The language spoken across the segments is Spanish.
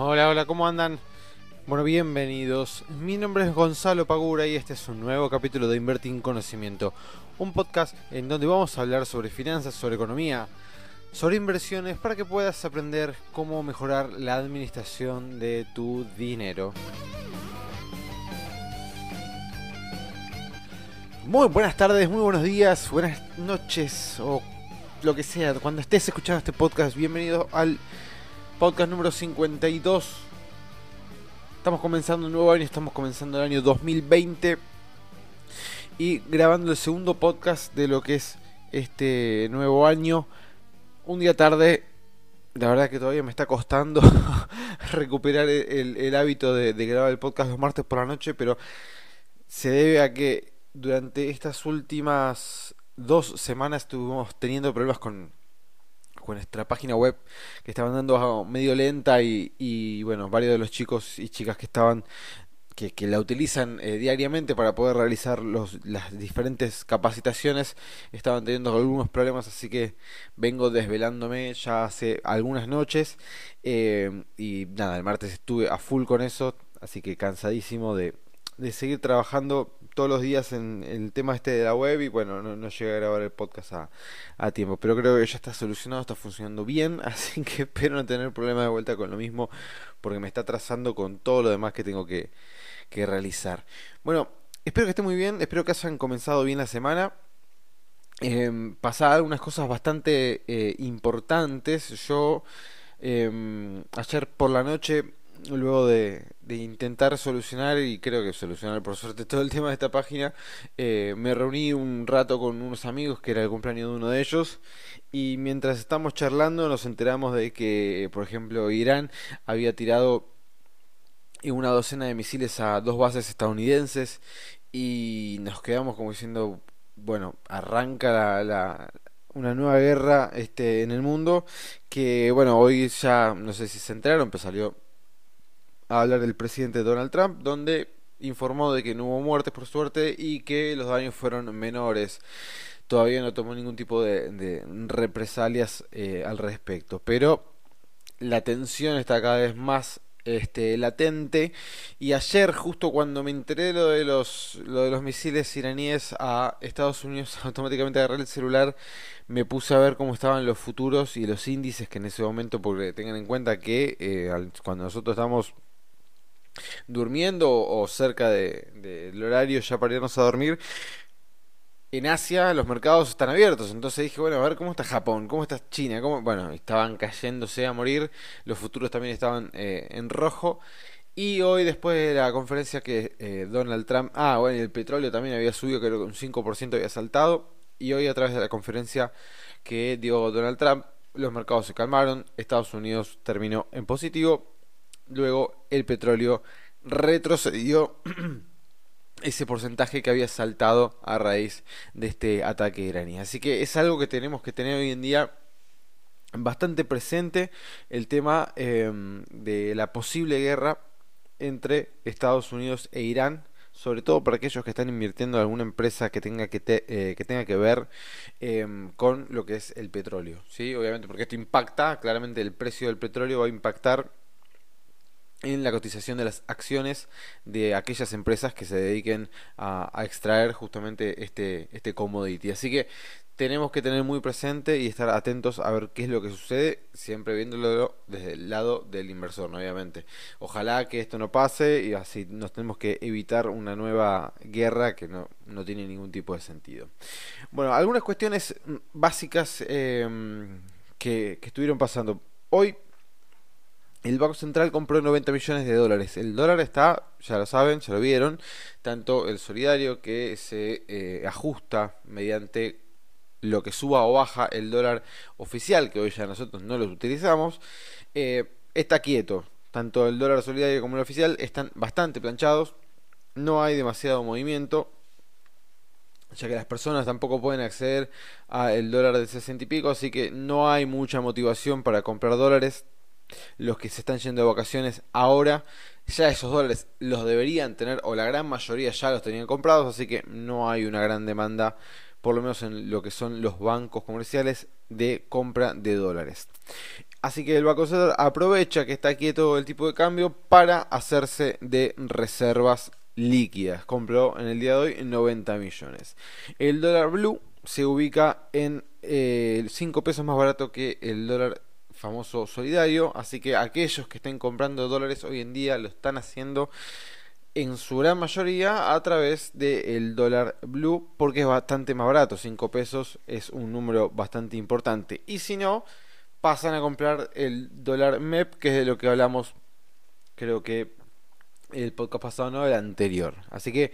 Hola, hola, ¿cómo andan? Bueno, bienvenidos. Mi nombre es Gonzalo Pagura y este es un nuevo capítulo de Invertir en Conocimiento, un podcast en donde vamos a hablar sobre finanzas, sobre economía, sobre inversiones para que puedas aprender cómo mejorar la administración de tu dinero. Muy buenas tardes, muy buenos días, buenas noches o lo que sea. Cuando estés escuchando este podcast, bienvenido al podcast número 52. Estamos comenzando un nuevo año, estamos comenzando el año 2020 y grabando el segundo podcast de lo que es este nuevo año. Un día tarde, la verdad que todavía me está costando recuperar el, hábito de, de grabar el podcast los martes por la noche, pero se debe a que durante estas últimas dos semanas estuvimos teniendo problemas con, con nuestra página web que estaba andando medio lenta y, bueno, varios de los chicos y chicas que estaban que, la utilizan eh, diariamente para poder realizar los, las diferentes capacitaciones estaban teniendo algunos problemas así que vengo desvelándome ya hace algunas noches eh, y nada el martes estuve a full con eso así que cansadísimo de seguir trabajando todos los días en, el tema este de la web y bueno, no, llegué a grabar el podcast a, tiempo. Pero creo que ya está solucionado, está funcionando bien, así que espero no tener problema de vuelta con lo mismo porque me está trazando con todo lo demás que tengo que, realizar. Bueno, espero que esté muy bien, espero que hayan comenzado bien la semana. Eh, algunas cosas bastante eh, importantes. Yo em, ayer por la noche luego de, intentar solucionar, y creo que solucionar por suerte todo el tema de esta página, eh, me reuní un rato con unos amigos que era el cumpleaños de uno de ellos, y mientras estamos charlando nos enteramos de que, por ejemplo, Irán había tirado una docena de misiles a dos bases estadounidenses, y nos quedamos como diciendo, bueno, arranca la, una nueva guerra este, en el mundo que bueno hoy ya no sé si se enteraron pero salió a hablar del presidente Donald Trump, donde informó de que no hubo muertes por suerte y que los daños fueron menores. Todavía no tomó ningún tipo de, represalias eh, al respecto, pero la tensión está cada vez más este, latente y ayer justo cuando me enteré lo de los lo de los misiles iraníes a Estados Unidos automáticamente agarré el celular me puse a ver cómo estaban los futuros y los índices que en ese momento porque tengan en cuenta que eh, cuando nosotros estamos durmiendo o cerca del de, horario ya para irnos a dormir, en Asia los mercados están abiertos. Entonces dije, bueno, a ver cómo está Japón, cómo está China, ¿Cómo? bueno, estaban cayéndose a morir, los futuros también estaban eh, en rojo. Y hoy, después de la conferencia que eh, Donald Trump, ah, bueno, el petróleo también había subido, creo que un 5% había saltado. Y hoy, a través de la conferencia que dio Donald Trump, los mercados se calmaron, Estados Unidos terminó en positivo Luego el petróleo retrocedió ese porcentaje que había saltado a raíz de este ataque iraní. Así que es algo que tenemos que tener hoy en día bastante presente el tema em, de la posible guerra entre Estados Unidos e Irán sobre todo para aquellos que están invirtiendo en alguna empresa que tenga que, eh, que, tenga que ver em, con lo que es el petróleo. ¿sí? Obviamente porque esto impacta, claramente el precio del petróleo va a impactar en la cotización de las acciones de aquellas empresas que se dediquen a, extraer justamente este, este commodity. Así que tenemos que tener muy presente y estar atentos a ver qué es lo que sucede, siempre viéndolo desde el lado del inversor, obviamente. Ojalá que esto no pase y así nos tenemos que evitar una nueva guerra que no, no tiene ningún tipo de sentido. Bueno, algunas cuestiones básicas em, que, que estuvieron pasando. Hoy el Banco Central compró 90 millones de dólares. El dólar está, ya lo saben, ya lo vieron, tanto el solidario que se eh, ajusta mediante lo que suba o baja el dólar oficial, que hoy ya nosotros no lo utilizamos, eh, está quieto. Tanto el dólar solidario como el oficial están bastante planchados, no hay demasiado movimiento, ya que las personas tampoco pueden acceder al dólar de 60 y pico, así que no hay mucha motivación para comprar dólares los que se están yendo de vacaciones ahora, ya esos dólares los deberían tener, o la gran mayoría ya los tenían comprados, así que no hay una gran demanda, por lo menos en lo que son los bancos comerciales, de compra de dólares. Así que el Banco Central aprovecha que está quieto el tipo de cambio para hacerse de reservas líquidas. Compró en el día de hoy 90 millones. El dólar blue se ubica en 5 eh, pesos más barato que el dólar famoso solidario. Así que aquellos que estén comprando dólares hoy en día lo están haciendo en su gran mayoría a través del dólar blue porque es bastante más barato. 5 pesos es un número bastante importante. Y si no pasan a comprar el dólar MEP, que es de lo que hablamos, creo que el podcast pasado, no el anterior. Así que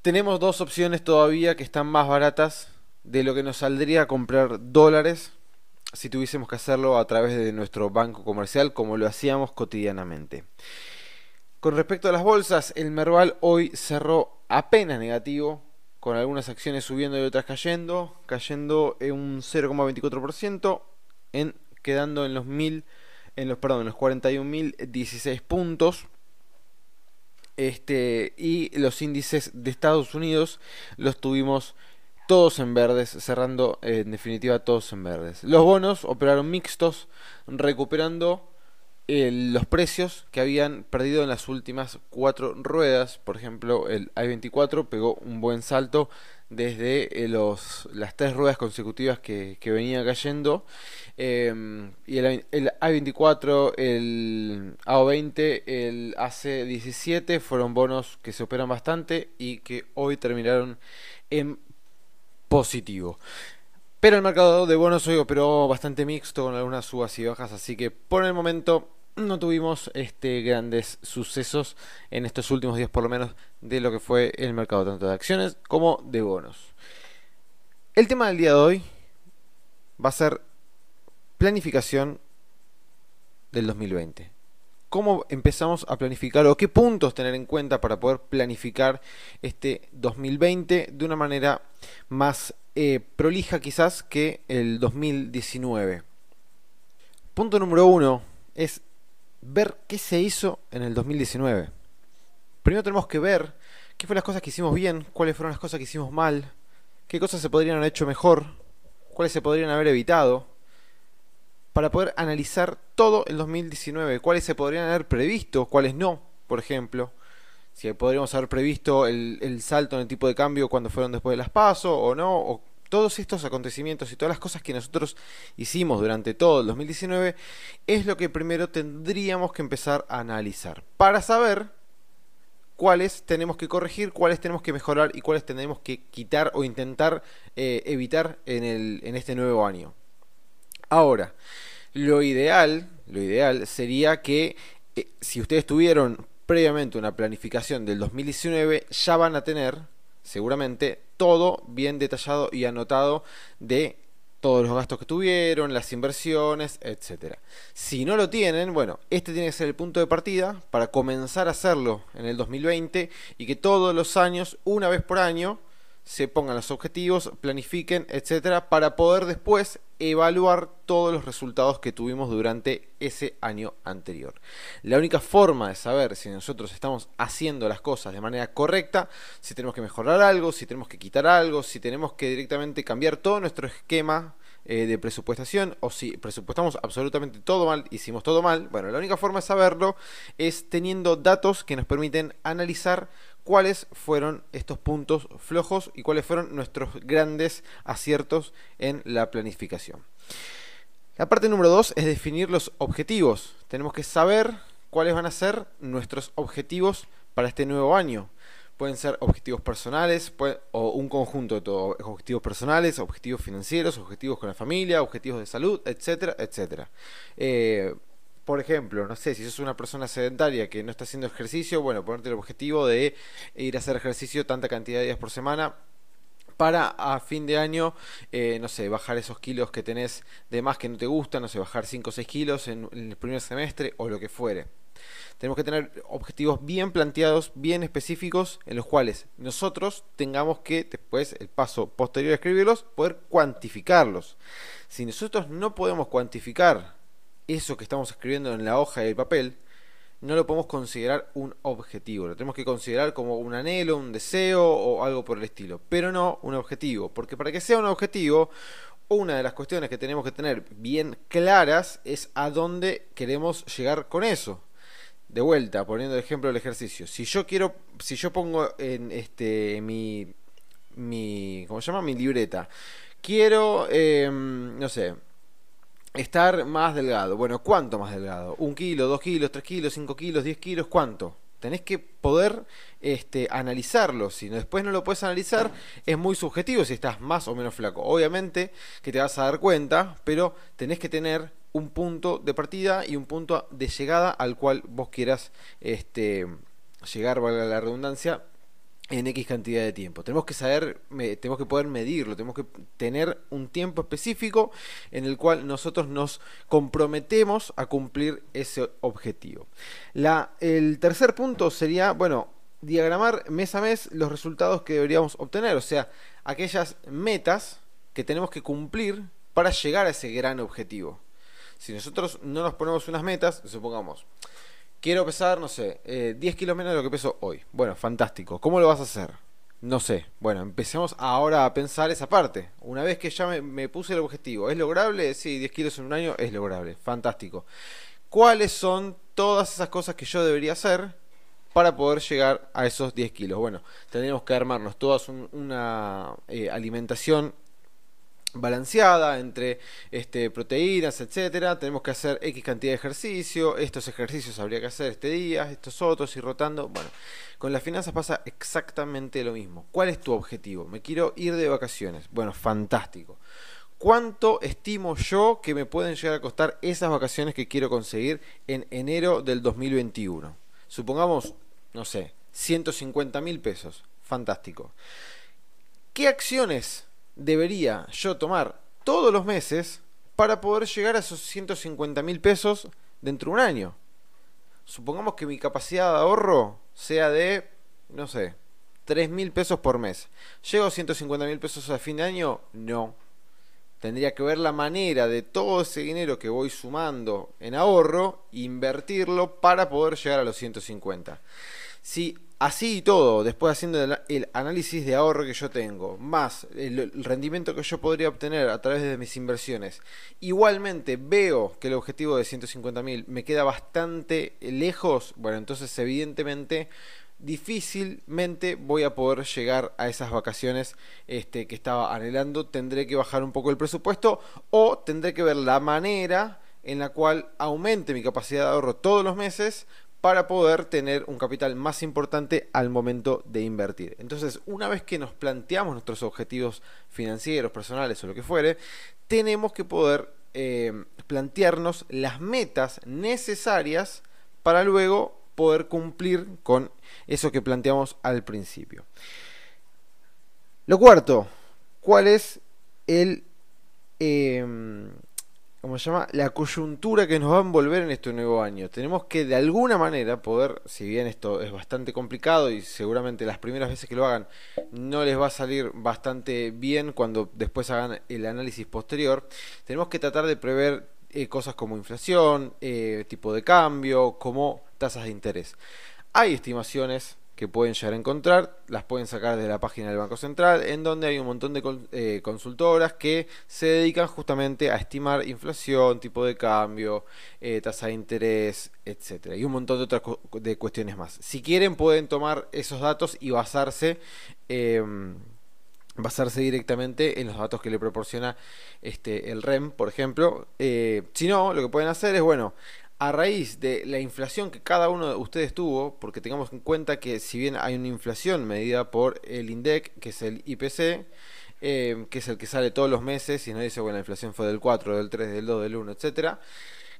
tenemos dos opciones todavía que están más baratas de lo que nos saldría a comprar dólares si tuviésemos que hacerlo a través de nuestro banco comercial como lo hacíamos cotidianamente. Con respecto a las bolsas, el Merval hoy cerró apenas negativo, con algunas acciones subiendo y otras cayendo, cayendo en un 0,24%, en, quedando en los en los, los 41.016 puntos. Este, y los índices de Estados Unidos los tuvimos todos en verdes, cerrando en definitiva todos en verdes. Los bonos operaron mixtos, recuperando los precios que habían perdido en las últimas cuatro ruedas. Por ejemplo, el i24 pegó un buen salto desde eh, los, las tres ruedas consecutivas que, que venía cayendo. Em, y el, el, A24, el AO20, el AC17 fueron bonos que se operan bastante y que hoy terminaron en positivo. Pero el mercado de bonos hoy operó bastante mixto con algunas subas y bajas, así que por el momento no tuvimos este grandes sucesos en estos últimos días por lo menos de lo que fue el mercado tanto de acciones como de bonos. El tema del día de hoy va a ser planificación del 2020. ¿Cómo empezamos a planificar o qué puntos tener en cuenta para poder planificar este 2020 de una manera más eh, prolija quizás que el 2019? Punto número uno es ver qué se hizo en el 2019. Primero tenemos que ver qué fueron las cosas que hicimos bien, cuáles fueron las cosas que hicimos mal, qué cosas se podrían haber hecho mejor, cuáles se podrían haber evitado, para poder analizar todo el 2019, cuáles se podrían haber previsto, cuáles no, por ejemplo. Si podríamos haber previsto el, salto en el tipo de cambio cuando fueron después de las PASO o no, o todos estos acontecimientos y todas las cosas que nosotros hicimos durante todo el 2019 es lo que primero tendríamos que empezar a analizar para saber cuáles tenemos que corregir, cuáles tenemos que mejorar y cuáles tenemos que quitar o intentar eh, evitar en este nuevo año. Ahora, lo ideal, lo ideal sería que eh, si ustedes tuvieron previamente una planificación del 2019, ya van a tener seguramente todo bien detallado y anotado de todos los gastos que tuvieron, las inversiones, etcétera. Si no lo tienen, bueno, este tiene que ser el punto de partida para comenzar a hacerlo en el 2020 y que todos los años, una vez por año, se pongan los objetivos, planifiquen, etcétera, para poder después evaluar todos los resultados que tuvimos durante ese año anterior. La única forma de saber si nosotros estamos haciendo las cosas de manera correcta, si tenemos que mejorar algo, si tenemos que quitar algo, si tenemos que directamente cambiar todo nuestro esquema eh, de presupuestación o si presupuestamos absolutamente todo mal, hicimos todo mal, bueno, la única forma de saberlo es teniendo datos que nos permiten analizar cuáles fueron estos puntos flojos y cuáles fueron nuestros grandes aciertos en la planificación. La parte número dos es definir los objetivos. Tenemos que saber cuáles van a ser nuestros objetivos para este nuevo año. Pueden ser objetivos personales o un conjunto de todo. Objetivos personales, objetivos financieros, objetivos con la familia, objetivos de salud, etcétera, etcétera. Eh, por ejemplo, no sé, si sos una persona sedentaria que no está haciendo ejercicio, bueno, ponerte el objetivo de ir a hacer ejercicio tanta cantidad de días por semana para a fin de año, eh, no sé, bajar esos kilos que tenés de más que no te gustan, no sé, bajar 5 o 6 kilos en, el primer semestre o lo que fuere. Tenemos que tener objetivos bien planteados, bien específicos, en los cuales nosotros tengamos que, después, el paso posterior a escribirlos, poder cuantificarlos. Si nosotros no podemos cuantificar eso que estamos escribiendo en la hoja y el papel, no lo podemos considerar un objetivo, lo tenemos que considerar como un anhelo, un deseo o algo por el estilo, pero no un objetivo, porque para que sea un objetivo, una de las cuestiones que tenemos que tener bien claras es a dónde queremos llegar con eso. De vuelta, poniendo el ejemplo del ejercicio. Si yo quiero, si yo pongo en este mi, mi ¿cómo se llama? Mi libreta. Quiero, em, no sé, estar más delgado. Bueno, ¿cuánto más delgado? ¿Un kilo, dos kilos, tres kilos, cinco kilos, diez kilos? ¿Cuánto? Tenés que poder este, analizarlo. Si después no lo puedes analizar, es muy subjetivo si estás más o menos flaco. Obviamente que te vas a dar cuenta, pero tenés que tener un punto de partida y un punto de llegada al cual vos quieras este, llegar, valga la redundancia, en X cantidad de tiempo. Tenemos que saber, tenemos que poder medirlo, tenemos que tener un tiempo específico en el cual nosotros nos comprometemos a cumplir ese objetivo. El tercer punto sería, bueno, diagramar mes a mes los resultados que deberíamos obtener, o sea, aquellas metas que tenemos que cumplir para llegar a ese gran objetivo. Si nosotros no nos ponemos unas metas, supongamos, Quiero pesar, no sé, 10 eh, kilos menos de lo que peso hoy. Bueno, fantástico. ¿Cómo lo vas a hacer? No sé. Bueno, empecemos ahora a pensar esa parte. Una vez que ya me, puse el objetivo, ¿es lograble? Sí, 10 kilos en un año es lograble. Fantástico. ¿Cuáles son todas esas cosas que yo debería hacer para poder llegar a esos 10 kilos? Bueno, tendríamos que armarnos todas una eh, alimentación balanceada entre este, proteínas, etcétera. Tenemos que hacer X cantidad de ejercicio. Estos ejercicios habría que hacer este día, estos otros, y rotando. Bueno, con las finanzas pasa exactamente lo mismo. ¿Cuál es tu objetivo? Me quiero ir de vacaciones. Bueno, fantástico. ¿Cuánto estimo yo que me pueden llegar a costar esas vacaciones que quiero conseguir en enero del 2021? Supongamos, no sé, 150 mil pesos. Fantástico. ¿Qué acciones debería yo tomar todos los meses para poder llegar a esos 150 mil pesos dentro de un año. Supongamos que mi capacidad de ahorro sea de, no sé, 3 mil pesos por mes. ¿Llego a 150 mil pesos a fin de año? No. Tendría que ver la manera de todo ese dinero que voy sumando en ahorro, invertirlo para poder llegar a los 150. Si Así y todo, después haciendo el, análisis de ahorro que yo tengo, más el, rendimiento que yo podría obtener a través de mis inversiones, igualmente veo que el objetivo de 150.000 me queda bastante lejos, bueno, entonces evidentemente difícilmente voy a poder llegar a esas vacaciones este, que estaba anhelando, tendré que bajar un poco el presupuesto o tendré que ver la manera en la cual aumente mi capacidad de ahorro todos los meses para poder tener un capital más importante al momento de invertir. Entonces, una vez que nos planteamos nuestros objetivos financieros, personales o lo que fuere, tenemos que poder eh, plantearnos las metas necesarias para luego poder cumplir con eso que planteamos al principio. Lo cuarto, ¿cuál es el... Eh, ¿cómo se llama? La coyuntura que nos va a envolver en este nuevo año. Tenemos que de alguna manera poder, si bien esto es bastante complicado y seguramente las primeras veces que lo hagan no les va a salir bastante bien cuando después hagan el análisis posterior, tenemos que tratar de prever eh, cosas como inflación, eh, tipo de cambio, como tasas de interés. Hay estimaciones que pueden llegar a encontrar, las pueden sacar de la página del Banco Central, en donde hay un montón de eh, consultoras que se dedican justamente a estimar inflación, tipo de cambio, eh, tasa de interés, etcétera, y un montón de otras de cuestiones más. Si quieren pueden tomar esos datos y basarse em, basarse directamente en los datos que le proporciona este el REM, por ejemplo. Eh, si no, lo que pueden hacer es bueno a raíz de la inflación que cada uno de ustedes tuvo, porque tengamos en cuenta que si bien hay una inflación medida por el INDEC, que es el IPC, eh, que es el que sale todos los meses, y no dice, bueno, la inflación fue del 4, del 3, del 2, del 1, etcétera,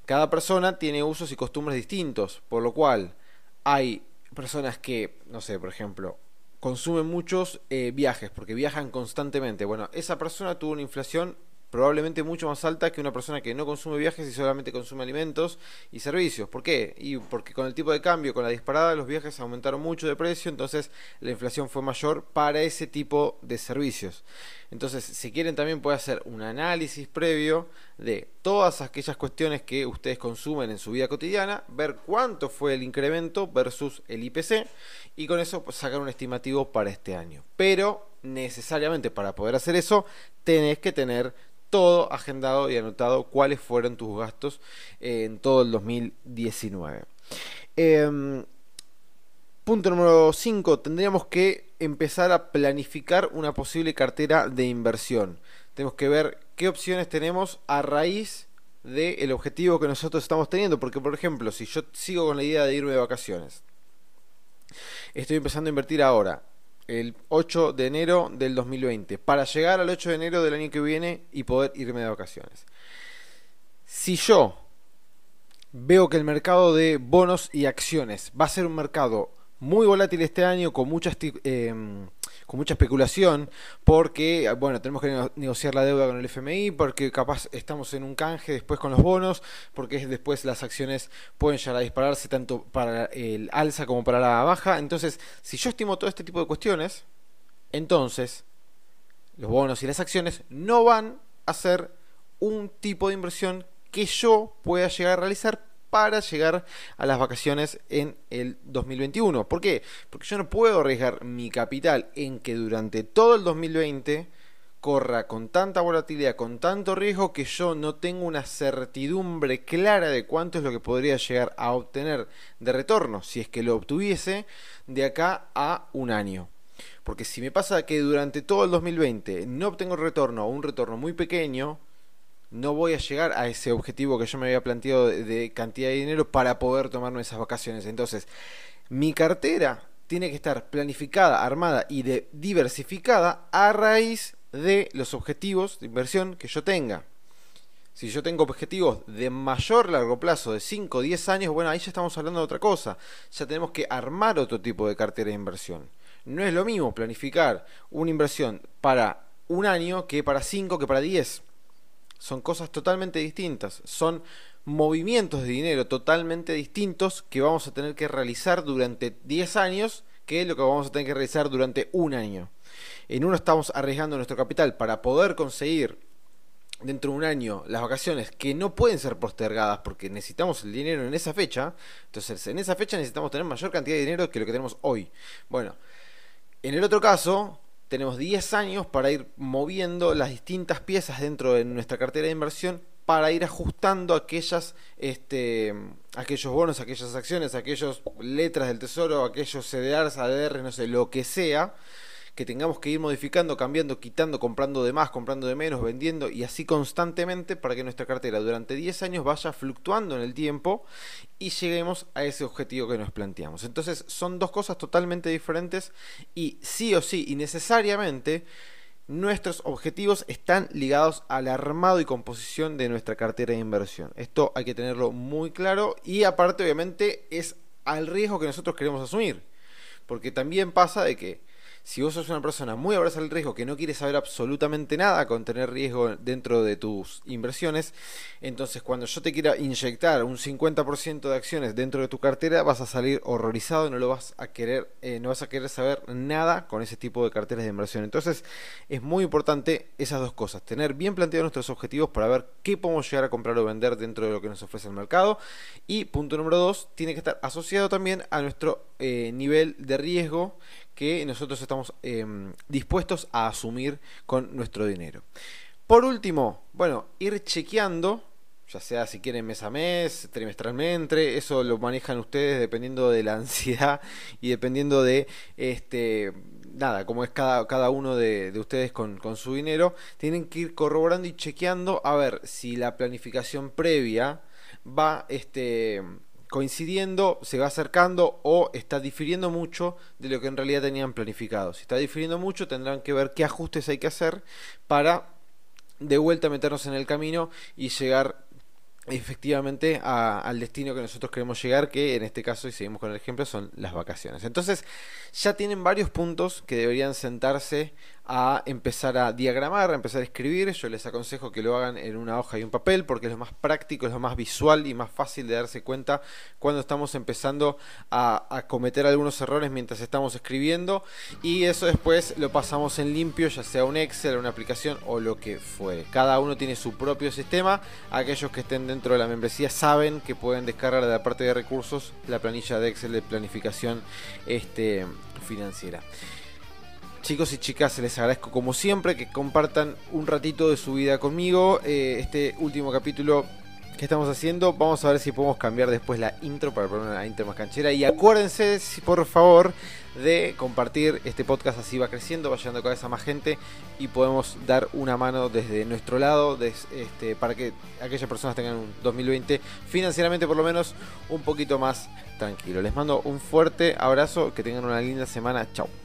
cada persona tiene usos y costumbres distintos, por lo cual hay personas que, no sé, por ejemplo, consumen muchos eh, viajes, porque viajan constantemente. Bueno, esa persona tuvo una inflación probablemente mucho más alta que una persona que no consume viajes y solamente consume alimentos y servicios. ¿Por qué? Y porque con el tipo de cambio, con la disparada, los viajes aumentaron mucho de precio, entonces la inflación fue mayor para ese tipo de servicios. Entonces, si quieren también puede hacer un análisis previo de todas aquellas cuestiones que ustedes consumen en su vida cotidiana, ver cuánto fue el incremento versus el IPC y con eso sacar un estimativo para este año. Pero necesariamente para poder hacer eso, tenés que tener todo agendado y anotado cuáles fueron tus gastos en todo el 2019. Em, punto número 5. Tendríamos que empezar a planificar una posible cartera de inversión. Tenemos que ver qué opciones tenemos a raíz del objetivo que nosotros estamos teniendo. Porque, por ejemplo, si yo sigo con la idea de irme de vacaciones, estoy empezando a invertir ahora el 8 de enero del 2020 para llegar al 8 de enero del año que viene y poder irme de vacaciones. Si yo veo que el mercado de bonos y acciones va a ser un mercado muy volátil este año con muchas eh, con mucha especulación, porque, bueno, tenemos que negociar la deuda con el FMI, porque capaz estamos en un canje después con los bonos, porque después las acciones pueden llegar a dispararse tanto para el alza como para la baja. Entonces, si yo estimo todo este tipo de cuestiones, entonces los bonos y las acciones no van a ser un tipo de inversión que yo pueda llegar a realizar para llegar a las vacaciones en el 2021. ¿Por qué? Porque yo no puedo arriesgar mi capital en que durante todo el 2020 corra con tanta volatilidad, con tanto riesgo que yo no tengo una certidumbre clara de cuánto es lo que podría llegar a obtener de retorno, si es que lo obtuviese, de acá a un año. Porque si me pasa que durante todo el 2020 no obtengo retorno o un retorno muy pequeño, no voy a llegar a ese objetivo que yo me había planteado de, cantidad de dinero para poder tomarme esas vacaciones. Entonces, mi cartera tiene que estar planificada, armada y diversificada a raíz de los objetivos de inversión que yo tenga. Si yo tengo objetivos de mayor largo plazo, de 5 o 10 años, bueno, ahí ya estamos hablando de otra cosa. Ya tenemos que armar otro tipo de cartera de inversión. No es lo mismo planificar una inversión para un año que para 5 que para 10. Son cosas totalmente distintas. Son movimientos de dinero totalmente distintos que vamos a tener que realizar durante 10 años que es lo que vamos a tener que realizar durante un año. En uno estamos arriesgando nuestro capital para poder conseguir dentro de un año las vacaciones que no pueden ser postergadas porque necesitamos el dinero en esa fecha. Entonces en esa fecha necesitamos tener mayor cantidad de dinero que lo que tenemos hoy. Bueno, en el otro caso tenemos 10 años para ir moviendo las distintas piezas dentro de nuestra cartera de inversión para ir ajustando aquellas, este, aquellos bonos, aquellas acciones, aquellas letras del tesoro, aquellos CDRs, ADR, no sé, lo que sea, que tengamos que ir modificando, cambiando, quitando, comprando de más, comprando de menos, vendiendo y así constantemente para que nuestra cartera durante 10 años vaya fluctuando en el tiempo y lleguemos a ese objetivo que nos planteamos. Entonces son dos cosas totalmente diferentes y sí o sí y necesariamente nuestros objetivos están ligados al armado y composición de nuestra cartera de inversión. Esto hay que tenerlo muy claro y aparte obviamente es al riesgo que nosotros queremos asumir. Porque también pasa de que si vos sos una persona muy abraza al riesgo, que no quiere saber absolutamente nada con tener riesgo dentro de tus inversiones, entonces cuando yo te quiera inyectar un 50% de acciones dentro de tu cartera, vas a salir horrorizado no lo vas a querer, eh, no vas a querer saber nada con ese tipo de carteras de inversión. Entonces es muy importante esas dos cosas, tener bien planteados nuestros objetivos para ver qué podemos llegar a comprar o vender dentro de lo que nos ofrece el mercado. Y punto número dos, tiene que estar asociado también a nuestro eh, nivel de riesgo que nosotros estamos em, dispuestos a asumir con nuestro dinero. Por último, bueno, ir chequeando, ya sea si quieren mes a mes, trimestralmente, eso lo manejan ustedes dependiendo de la ansiedad y dependiendo de este nada, como es cada, cada uno de, de ustedes con, con, su dinero, tienen que ir corroborando y chequeando a ver si la planificación previa va este coincidiendo, se va acercando o está difiriendo mucho de lo que en realidad tenían planificado. Si está difiriendo mucho, tendrán que ver qué ajustes hay que hacer para de vuelta meternos en el camino y llegar efectivamente al destino que nosotros queremos llegar, que en este caso, y seguimos con el ejemplo, son las vacaciones. Entonces, ya tienen varios puntos que deberían sentarse a empezar a diagramar, a empezar a escribir. Yo les aconsejo que lo hagan en una hoja y un papel porque es lo más práctico, es lo más visual y más fácil de darse cuenta cuando estamos empezando a, cometer algunos errores mientras estamos escribiendo y eso después lo pasamos en limpio, ya sea un Excel, una aplicación o lo que fuere. Cada uno tiene su propio sistema. Aquellos que estén dentro de la membresía saben que pueden descargar de la parte de recursos la planilla de Excel de planificación este, financiera. Chicos y chicas, les agradezco como siempre que compartan un ratito de su vida conmigo. Eh, este último capítulo que estamos haciendo, vamos a ver si podemos cambiar después la intro para poner una intro más canchera. Y acuérdense, por favor, de compartir este podcast, así va creciendo, va llegando cada vez a más gente y podemos dar una mano desde nuestro lado este, para que aquellas personas tengan un 2020 financieramente por lo menos un poquito más tranquilo. Les mando un fuerte abrazo, que tengan una linda semana, chao.